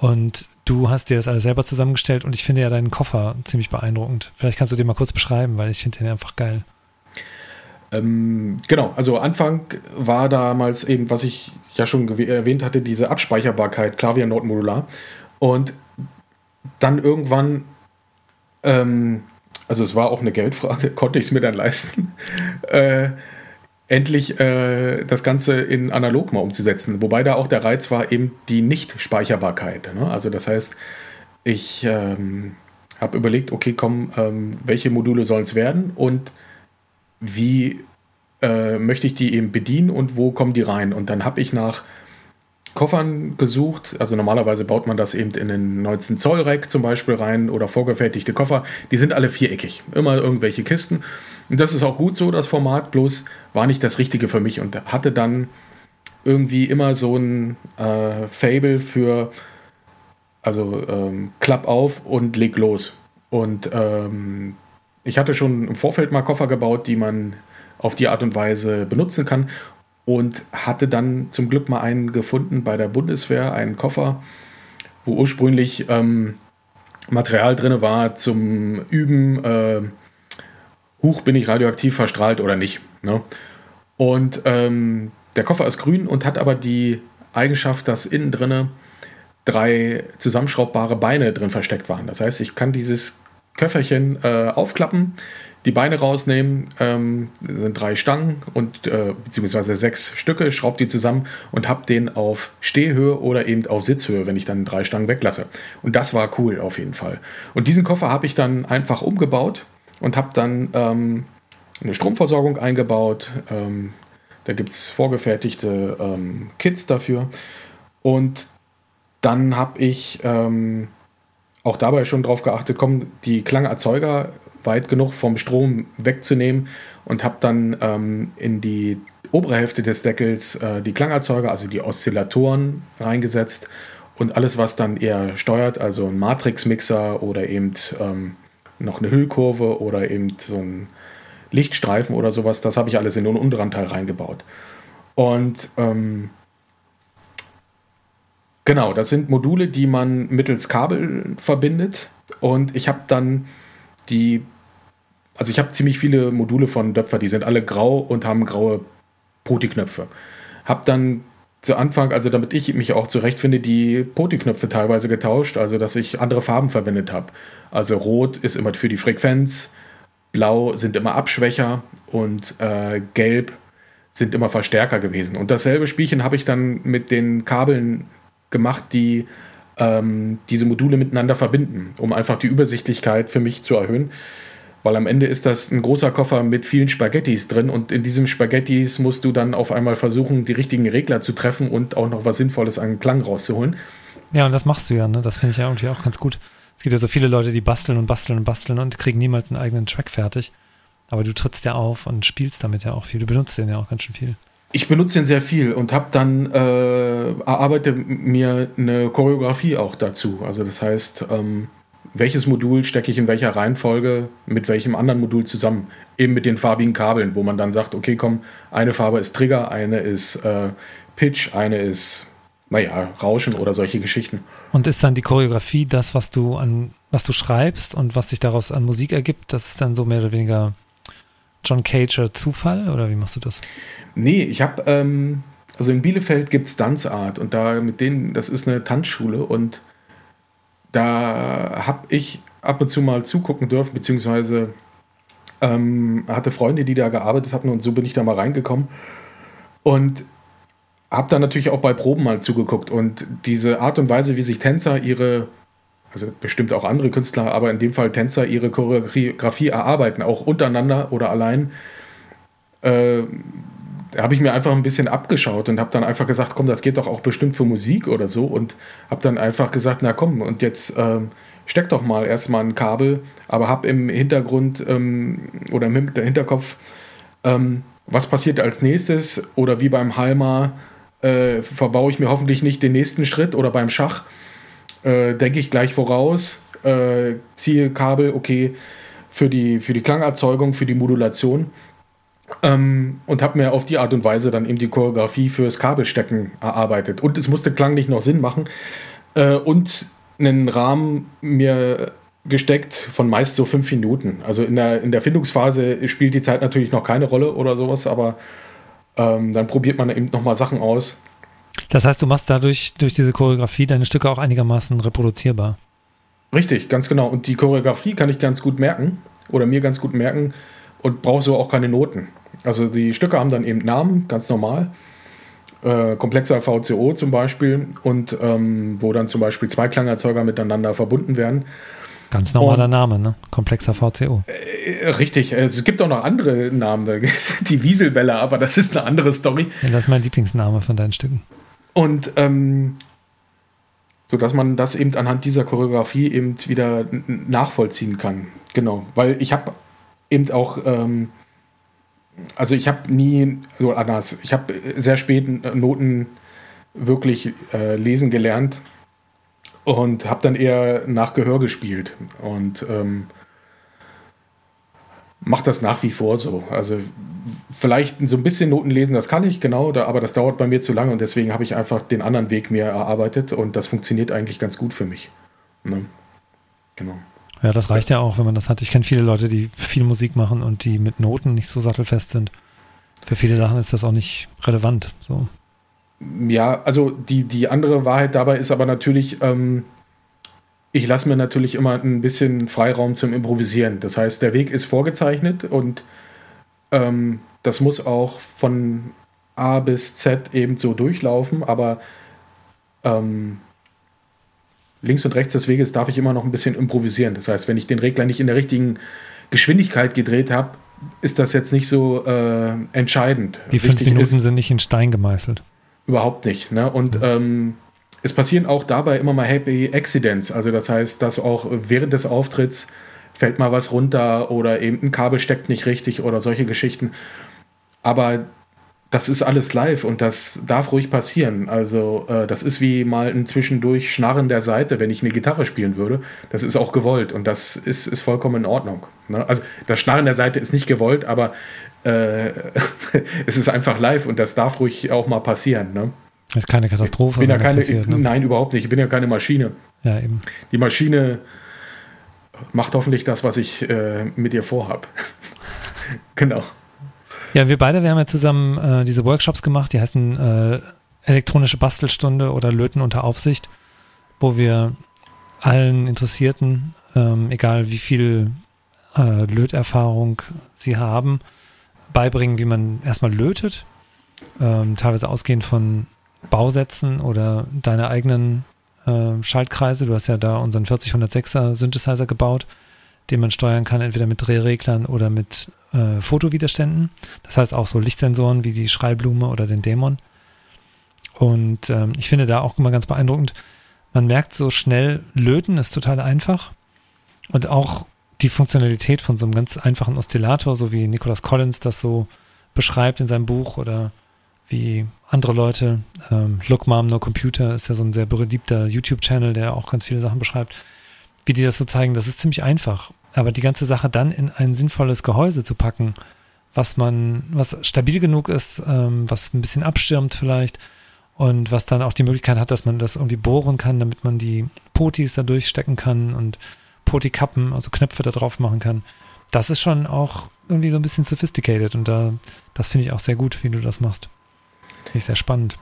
Und du hast dir das alles selber zusammengestellt und ich finde ja deinen Koffer ziemlich beeindruckend. Vielleicht kannst du den mal kurz beschreiben, weil ich finde den einfach geil. Ähm, genau, also Anfang war damals eben, was ich ja schon erwähnt hatte, diese Abspeicherbarkeit, Klavier Notmodular. Und dann irgendwann, ähm, also es war auch eine Geldfrage, konnte ich es mir dann leisten, äh, endlich äh, das Ganze in analog mal umzusetzen. Wobei da auch der Reiz war eben die Nicht-Speicherbarkeit. Ne? Also das heißt, ich ähm, habe überlegt, okay, komm, ähm, welche Module sollen es werden und wie äh, möchte ich die eben bedienen und wo kommen die rein? Und dann habe ich nach Koffern gesucht. Also normalerweise baut man das eben in den 19 Zoll Rack zum Beispiel rein oder vorgefertigte Koffer. Die sind alle viereckig, immer irgendwelche Kisten. Und das ist auch gut so, das Format, bloß war nicht das Richtige für mich und hatte dann irgendwie immer so ein äh, Fable für, also ähm, klapp auf und leg los. Und ähm, ich hatte schon im Vorfeld mal Koffer gebaut, die man auf die Art und Weise benutzen kann und hatte dann zum Glück mal einen gefunden bei der Bundeswehr, einen Koffer, wo ursprünglich ähm, Material drin war zum Üben, äh, Huch, bin ich radioaktiv verstrahlt oder nicht. Ne? Und ähm, der Koffer ist grün und hat aber die Eigenschaft, dass innen drinne drei zusammenschraubbare Beine drin versteckt waren. Das heißt, ich kann dieses Köfferchen äh, aufklappen, die Beine rausnehmen, ähm, sind drei Stangen und äh, beziehungsweise sechs Stücke, schraube die zusammen und habe den auf Stehhöhe oder eben auf Sitzhöhe, wenn ich dann drei Stangen weglasse. Und das war cool auf jeden Fall. Und diesen Koffer habe ich dann einfach umgebaut und habe dann ähm, eine Stromversorgung eingebaut. Ähm, da gibt es vorgefertigte ähm, Kits dafür. Und dann habe ich ähm, auch dabei schon darauf geachtet, kommen die Klangerzeuger weit genug vom Strom wegzunehmen und habe dann ähm, in die obere Hälfte des Deckels äh, die Klangerzeuger, also die Oszillatoren reingesetzt und alles, was dann eher steuert, also ein Matrix-Mixer oder eben ähm, noch eine Hüllkurve oder eben so ein Lichtstreifen oder sowas, das habe ich alles in den unteren Teil reingebaut. Und ähm, genau, das sind Module, die man mittels Kabel verbindet. Und ich habe dann die, also ich habe ziemlich viele Module von Döpfer, die sind alle grau und haben graue Poti-Knöpfe. Habe dann zu Anfang, also damit ich mich auch zurechtfinde, die Poti-Knöpfe teilweise getauscht, also dass ich andere Farben verwendet habe. Also rot ist immer für die Frequenz, blau sind immer Abschwächer und äh, gelb sind immer Verstärker gewesen. Und dasselbe Spielchen habe ich dann mit den Kabeln gemacht, die ähm, diese Module miteinander verbinden, um einfach die Übersichtlichkeit für mich zu erhöhen. Weil am Ende ist das ein großer Koffer mit vielen Spaghettis drin und in diesem Spaghettis musst du dann auf einmal versuchen, die richtigen Regler zu treffen und auch noch was Sinnvolles an Klang rauszuholen. Ja, und das machst du ja, ne? Das finde ich ja irgendwie auch ganz gut. Es gibt ja so viele Leute, die basteln und basteln und basteln und kriegen niemals einen eigenen Track fertig. Aber du trittst ja auf und spielst damit ja auch viel. Du benutzt den ja auch ganz schön viel. Ich benutze den sehr viel und habe dann äh, erarbeite mir eine Choreografie auch dazu. Also das heißt, ähm, welches Modul stecke ich in welcher Reihenfolge mit welchem anderen Modul zusammen. Eben mit den farbigen Kabeln, wo man dann sagt, okay, komm, eine Farbe ist Trigger, eine ist äh, Pitch, eine ist, naja, Rauschen oder solche Geschichten. Und ist dann die Choreografie das, was du an, was du schreibst und was sich daraus an Musik ergibt, das ist dann so mehr oder weniger John Cager Zufall oder wie machst du das? Nee, ich habe, ähm, also in Bielefeld gibt es Dance Art und da mit denen, das ist eine Tanzschule und da habe ich ab und zu mal zugucken dürfen, beziehungsweise ähm, hatte Freunde, die da gearbeitet hatten und so bin ich da mal reingekommen und habe dann natürlich auch bei Proben mal zugeguckt und diese Art und Weise, wie sich Tänzer ihre, also bestimmt auch andere Künstler, aber in dem Fall Tänzer ihre Choreografie erarbeiten, auch untereinander oder allein, äh, habe ich mir einfach ein bisschen abgeschaut und habe dann einfach gesagt, komm, das geht doch auch bestimmt für Musik oder so und habe dann einfach gesagt, na komm, und jetzt ähm, steck doch mal erstmal ein Kabel, aber habe im Hintergrund ähm, oder im Hinterkopf, ähm, was passiert als nächstes oder wie beim Halma äh, verbaue ich mir hoffentlich nicht den nächsten Schritt oder beim Schach äh, denke ich gleich voraus, äh, ziehe Kabel, okay, für die, für die Klangerzeugung, für die Modulation ähm, und habe mir auf die Art und Weise dann eben die Choreografie fürs Kabelstecken erarbeitet. Und es musste klanglich noch Sinn machen äh, und einen Rahmen mir gesteckt von meist so fünf Minuten. Also in der, in der Findungsphase spielt die Zeit natürlich noch keine Rolle oder sowas, aber ähm, dann probiert man eben nochmal Sachen aus. Das heißt, du machst dadurch durch diese Choreografie deine Stücke auch einigermaßen reproduzierbar. Richtig, ganz genau. Und die Choreografie kann ich ganz gut merken oder mir ganz gut merken und brauche so auch keine Noten. Also die Stücke haben dann eben Namen, ganz normal. Äh, komplexer VCO zum Beispiel und ähm, wo dann zum Beispiel zwei Klangerzeuger miteinander verbunden werden. Ganz normaler und, Name, ne? Komplexer VCO. Äh, richtig. Also es gibt auch noch andere Namen, die Wieselbälle, aber das ist eine andere Story. Ja, das ist mein Lieblingsname von deinen Stücken. Und ähm, so dass man das eben anhand dieser Choreografie eben wieder nachvollziehen kann. Genau, weil ich habe eben auch, ähm, also ich habe nie, so anders, ich habe sehr spät Noten wirklich äh, lesen gelernt und habe dann eher nach Gehör gespielt und ähm, mache das nach wie vor so. Also vielleicht so ein bisschen Noten lesen, das kann ich, genau, da, aber das dauert bei mir zu lange und deswegen habe ich einfach den anderen Weg mir erarbeitet und das funktioniert eigentlich ganz gut für mich. Ne? Genau. Ja, das reicht ja auch, wenn man das hat. Ich kenne viele Leute, die viel Musik machen und die mit Noten nicht so sattelfest sind. Für viele Sachen ist das auch nicht relevant. So. Ja, also die, die andere Wahrheit dabei ist aber natürlich, ähm, ich lasse mir natürlich immer ein bisschen Freiraum zum Improvisieren. Das heißt, der Weg ist vorgezeichnet und ähm, das muss auch von A bis Z eben so durchlaufen, aber ähm, links und rechts des Weges darf ich immer noch ein bisschen improvisieren. Das heißt, wenn ich den Regler nicht in der richtigen Geschwindigkeit gedreht habe, ist das jetzt nicht so äh, entscheidend. Die fünf Wichtig Minuten ist, sind nicht in Stein gemeißelt. Überhaupt nicht. Ne? Und mhm. ähm, es passieren auch dabei immer mal Happy Accidents. Also das heißt, dass auch während des Auftritts fällt mal was runter oder eben ein Kabel steckt nicht richtig oder solche Geschichten. Aber das ist alles live und das darf ruhig passieren. Also äh, das ist wie mal ein zwischendurch Schnarren der Seite, wenn ich eine Gitarre spielen würde. Das ist auch gewollt und das ist, ist vollkommen in Ordnung. Ne? Also das Schnarren der Seite ist nicht gewollt, aber äh, es ist einfach live und das darf ruhig auch mal passieren. Ne? Das ist keine Katastrophe. Ich bin ja keine, passiert, ne? Nein, überhaupt nicht. Ich bin ja keine Maschine. Ja, eben. Die Maschine macht hoffentlich das, was ich äh, mit ihr vorhab. genau. Ja, wir beide, wir haben ja zusammen äh, diese Workshops gemacht, die heißen äh, elektronische Bastelstunde oder Löten unter Aufsicht, wo wir allen Interessierten, ähm, egal wie viel äh, Löterfahrung sie haben, beibringen, wie man erstmal lötet, ähm, teilweise ausgehend von Bausätzen oder deine eigenen äh, Schaltkreise. Du hast ja da unseren 4006er Synthesizer gebaut, den man steuern kann, entweder mit Drehreglern oder mit äh, Fotowiderständen. Das heißt auch so Lichtsensoren wie die Schreiblume oder den Dämon. Und ähm, ich finde da auch immer ganz beeindruckend, man merkt so schnell, löten ist total einfach. Und auch die Funktionalität von so einem ganz einfachen Oszillator, so wie Nicholas Collins das so beschreibt in seinem Buch oder wie andere Leute. Ähm, Look Mom No Computer ist ja so ein sehr beliebter YouTube-Channel, der auch ganz viele Sachen beschreibt. Wie die das so zeigen, das ist ziemlich einfach. Aber die ganze Sache dann in ein sinnvolles Gehäuse zu packen, was man, was stabil genug ist, ähm, was ein bisschen abschirmt vielleicht und was dann auch die Möglichkeit hat, dass man das irgendwie bohren kann, damit man die Potis da durchstecken kann und Poti-Kappen, also Knöpfe da drauf machen kann. Das ist schon auch irgendwie so ein bisschen sophisticated und da, das finde ich auch sehr gut, wie du das machst. Finde ich sehr spannend.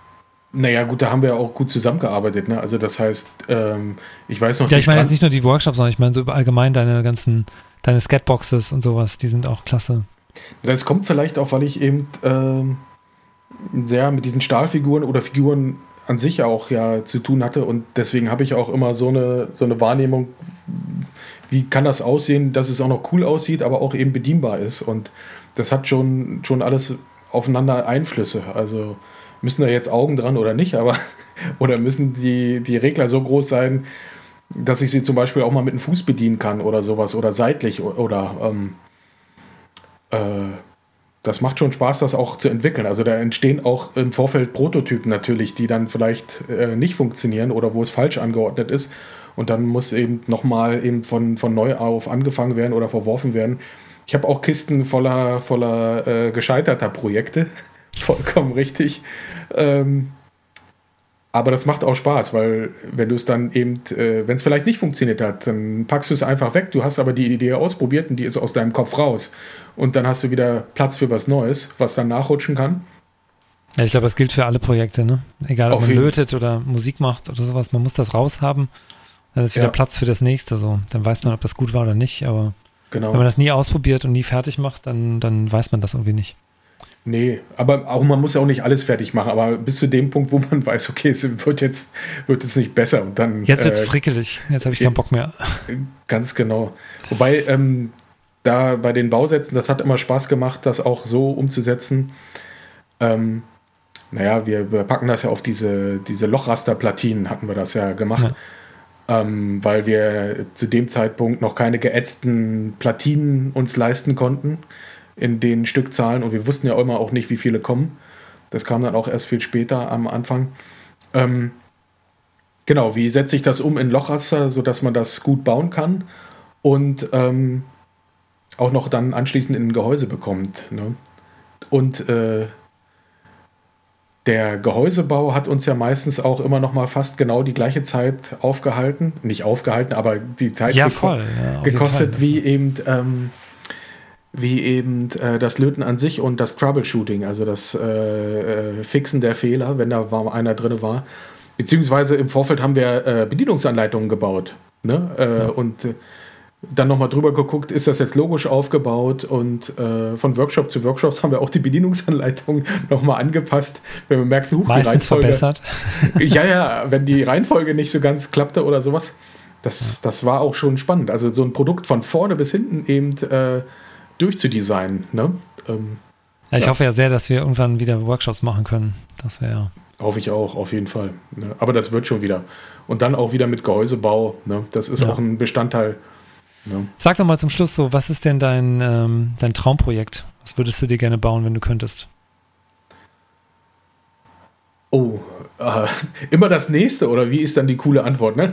Naja, gut, da haben wir auch gut zusammengearbeitet. Ne? Also das heißt, ähm, ich weiß noch. Ja, ich meine jetzt nicht nur die Workshops, sondern ich meine so allgemein deine ganzen, deine Skatboxes und sowas, die sind auch klasse. Das kommt vielleicht auch, weil ich eben ähm, sehr mit diesen Stahlfiguren oder Figuren an sich auch ja zu tun hatte und deswegen habe ich auch immer so eine, so eine Wahrnehmung, wie kann das aussehen, dass es auch noch cool aussieht, aber auch eben bedienbar ist und das hat schon, schon alles aufeinander Einflüsse. Also müssen da jetzt Augen dran oder nicht, aber oder müssen die, die Regler so groß sein, dass ich sie zum Beispiel auch mal mit dem Fuß bedienen kann oder sowas oder seitlich oder ähm, äh, das macht schon Spaß, das auch zu entwickeln. Also da entstehen auch im Vorfeld Prototypen natürlich, die dann vielleicht äh, nicht funktionieren oder wo es falsch angeordnet ist. Und dann muss eben nochmal eben von, von neu auf angefangen werden oder verworfen werden. Ich habe auch Kisten voller, voller äh, gescheiterter Projekte. Vollkommen richtig. Ähm, aber das macht auch Spaß, weil wenn du es dann eben, äh, wenn es vielleicht nicht funktioniert hat, dann packst du es einfach weg. Du hast aber die Idee ausprobiert und die ist aus deinem Kopf raus. Und dann hast du wieder Platz für was Neues, was dann nachrutschen kann. Ja, ich glaube, das gilt für alle Projekte, ne? Egal, ob Auf man lötet oder Musik macht oder sowas, man muss das raushaben. Dann ist wieder ja. Platz für das nächste. So. Dann weiß man, ob das gut war oder nicht. Aber genau. wenn man das nie ausprobiert und nie fertig macht, dann, dann weiß man das irgendwie nicht. Nee, aber auch man muss ja auch nicht alles fertig machen, aber bis zu dem Punkt, wo man weiß, okay, es wird jetzt, wird jetzt nicht besser. Und dann, jetzt wird es äh, frickelig, jetzt habe ich keinen Bock mehr. Ganz genau. Wobei, ähm, da bei den Bausätzen, das hat immer Spaß gemacht, das auch so umzusetzen. Ähm, naja, wir, wir packen das ja auf diese, diese Lochrasterplatinen, hatten wir das ja gemacht. Ja ähm, weil wir zu dem Zeitpunkt noch keine geätzten Platinen uns leisten konnten in den Stückzahlen und wir wussten ja immer auch nicht, wie viele kommen. Das kam dann auch erst viel später am Anfang. Ähm, genau, wie setze ich das um in Lochraster, sodass man das gut bauen kann und ähm, auch noch dann anschließend in ein Gehäuse bekommt. Ne? Und äh, der Gehäusebau hat uns ja meistens auch immer noch mal fast genau die gleiche Zeit aufgehalten. Nicht aufgehalten, aber die Zeit ja, voll, ja, gekostet, wie eben, ähm, wie eben äh, das Löten an sich und das Troubleshooting, also das äh, äh, Fixen der Fehler, wenn da war, einer drin war. Beziehungsweise im Vorfeld haben wir äh, Bedienungsanleitungen gebaut. Ne? Äh, ja. Und äh, dann nochmal drüber geguckt, ist das jetzt logisch aufgebaut und von Workshop zu Workshops haben wir auch die Bedienungsanleitung nochmal angepasst, wenn wir merken, huch, Meistens die Reihenfolge, verbessert. ja, ja, wenn die Reihenfolge nicht so ganz klappte oder sowas. Das, das war auch schon spannend. Also so ein Produkt von vorne bis hinten eben durchzudesignen. Ne? Ähm, ja, ich ja. hoffe ja sehr, dass wir irgendwann wieder Workshops machen können. Das wäre Hoffe ich auch, auf jeden Fall. Ne? Aber das wird schon wieder. Und dann auch wieder mit Gehäusebau. Ne? Das ist ja. auch ein Bestandteil ja. Sag doch mal zum Schluss so, was ist denn dein, ähm, dein Traumprojekt? Was würdest du dir gerne bauen, wenn du könntest? Oh, äh, immer das nächste oder wie ist dann die coole Antwort? Ne?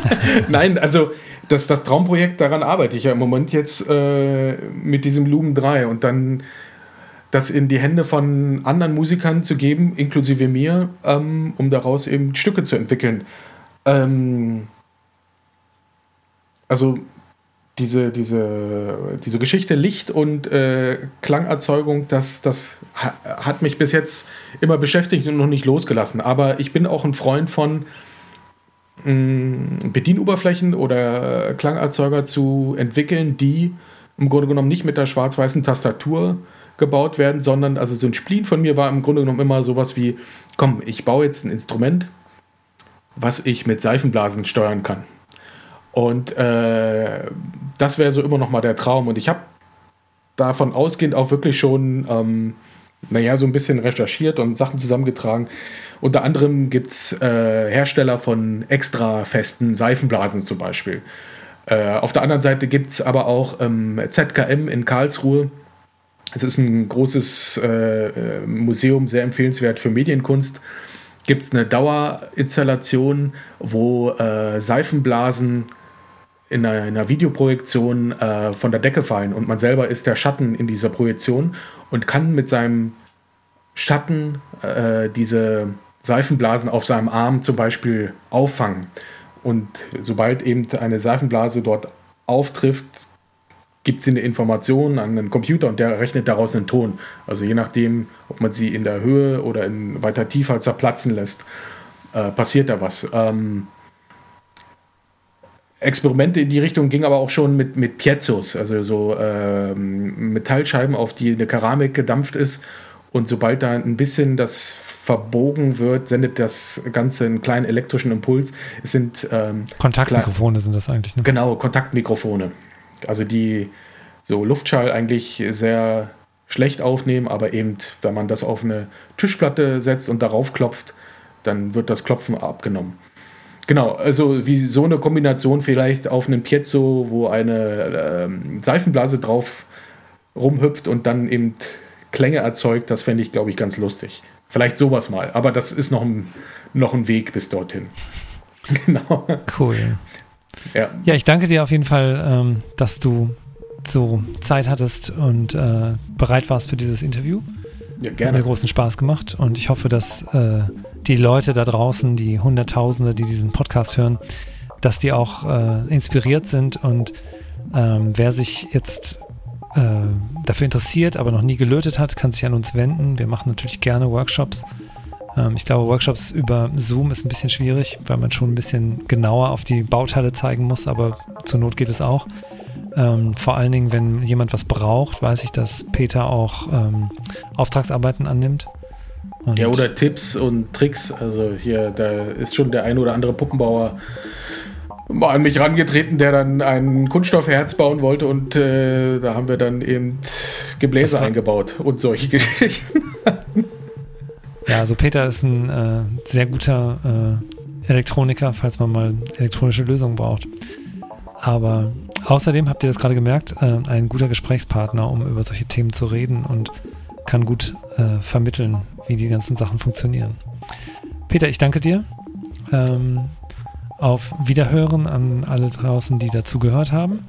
Nein, also das, das Traumprojekt, daran arbeite ich ja im Moment jetzt äh, mit diesem Lumen 3 und dann das in die Hände von anderen Musikern zu geben, inklusive mir, ähm, um daraus eben Stücke zu entwickeln. Ähm, also diese, diese, diese Geschichte Licht und äh, Klangerzeugung, das, das hat mich bis jetzt immer beschäftigt und noch nicht losgelassen. Aber ich bin auch ein Freund von mh, mm, Bedienoberflächen oder Klangerzeuger zu entwickeln, die im Grunde genommen nicht mit der schwarz-weißen Tastatur gebaut werden, sondern also so ein Spleen von mir war im Grunde genommen immer sowas wie, komm, ich baue jetzt ein Instrument, was ich mit Seifenblasen steuern kann. Und äh, das wäre so immer noch mal der Traum. Und ich habe davon ausgehend auch wirklich schon, ähm, naja, so ein bisschen recherchiert und Sachen zusammengetragen. Unter anderem gibt es äh, Hersteller von extra festen Seifenblasen zum Beispiel. Äh, auf der anderen Seite gibt es aber auch ähm, ZKM in Karlsruhe. Es ist ein großes äh, äh, Museum, sehr empfehlenswert für Medienkunst. Gibt es eine Dauerinstallation, wo äh, Seifenblasen in einer, in einer Videoprojektion äh, von der Decke fallen und man selber ist der Schatten in dieser Projektion und kann mit seinem Schatten äh, diese Seifenblasen auf seinem Arm zum Beispiel auffangen. Und sobald eben eine Seifenblase dort auftrifft, gibt sie eine Information an einen Computer und der rechnet daraus einen Ton. Also je nachdem, ob man sie in der Höhe oder in weiter tiefer zerplatzen lässt, äh, passiert da was. Ähm, Experimente in die Richtung ging aber auch schon mit, mit Piezos, also so ähm, Metallscheiben, auf die eine Keramik gedampft ist. Und sobald da ein bisschen das verbogen wird, sendet das Ganze einen kleinen elektrischen Impuls. Es sind ähm, Kontaktmikrofone sind das eigentlich, ne? Genau, Kontaktmikrofone. Also die so Luftschall eigentlich sehr schlecht aufnehmen, aber eben, wenn man das auf eine Tischplatte setzt und darauf klopft, dann wird das Klopfen abgenommen. Genau, also wie so eine Kombination vielleicht auf einem Piezo, wo eine ähm, Seifenblase drauf rumhüpft und dann eben Klänge erzeugt, das fände ich, glaube ich, ganz lustig. Vielleicht sowas mal, aber das ist noch ein, noch ein Weg bis dorthin. genau. Cool. Ja. ja, ich danke dir auf jeden Fall, ähm, dass du so Zeit hattest und äh, bereit warst für dieses Interview. Ja, gerne. Hat mir großen Spaß gemacht und ich hoffe, dass äh, die Leute da draußen, die Hunderttausende, die diesen Podcast hören, dass die auch äh, inspiriert sind und ähm, wer sich jetzt äh, dafür interessiert, aber noch nie gelötet hat, kann sich an uns wenden. Wir machen natürlich gerne Workshops. Ähm, ich glaube, Workshops über Zoom ist ein bisschen schwierig, weil man schon ein bisschen genauer auf die Bauteile zeigen muss, aber zur Not geht es auch. Ähm, vor allen Dingen, wenn jemand was braucht, weiß ich, dass Peter auch ähm, Auftragsarbeiten annimmt. Und ja, oder Tipps und Tricks. Also hier, da ist schon der ein oder andere Puppenbauer mal an mich rangetreten, der dann ein Kunststoffherz bauen wollte und äh, da haben wir dann eben Gebläse eingebaut und solche Geschichten. Ja, also Peter ist ein äh, sehr guter äh, Elektroniker, falls man mal elektronische Lösungen braucht. Aber außerdem habt ihr das gerade gemerkt, äh, ein guter Gesprächspartner, um über solche Themen zu reden und kann gut äh, vermitteln, wie die ganzen Sachen funktionieren. Peter, ich danke dir. Ähm, auf Wiederhören an alle draußen, die dazu gehört haben.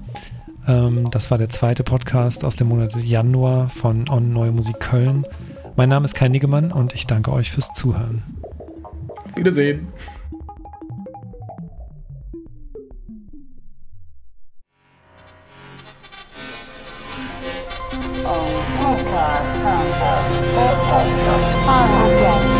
Ähm, das war der zweite Podcast aus dem Monat Januar von On Neue Musik Köln. Mein Name ist Kai Niggemann und ich danke euch fürs Zuhören. Auf Wiedersehen. Oh, Podcast. Podcast. Podcast.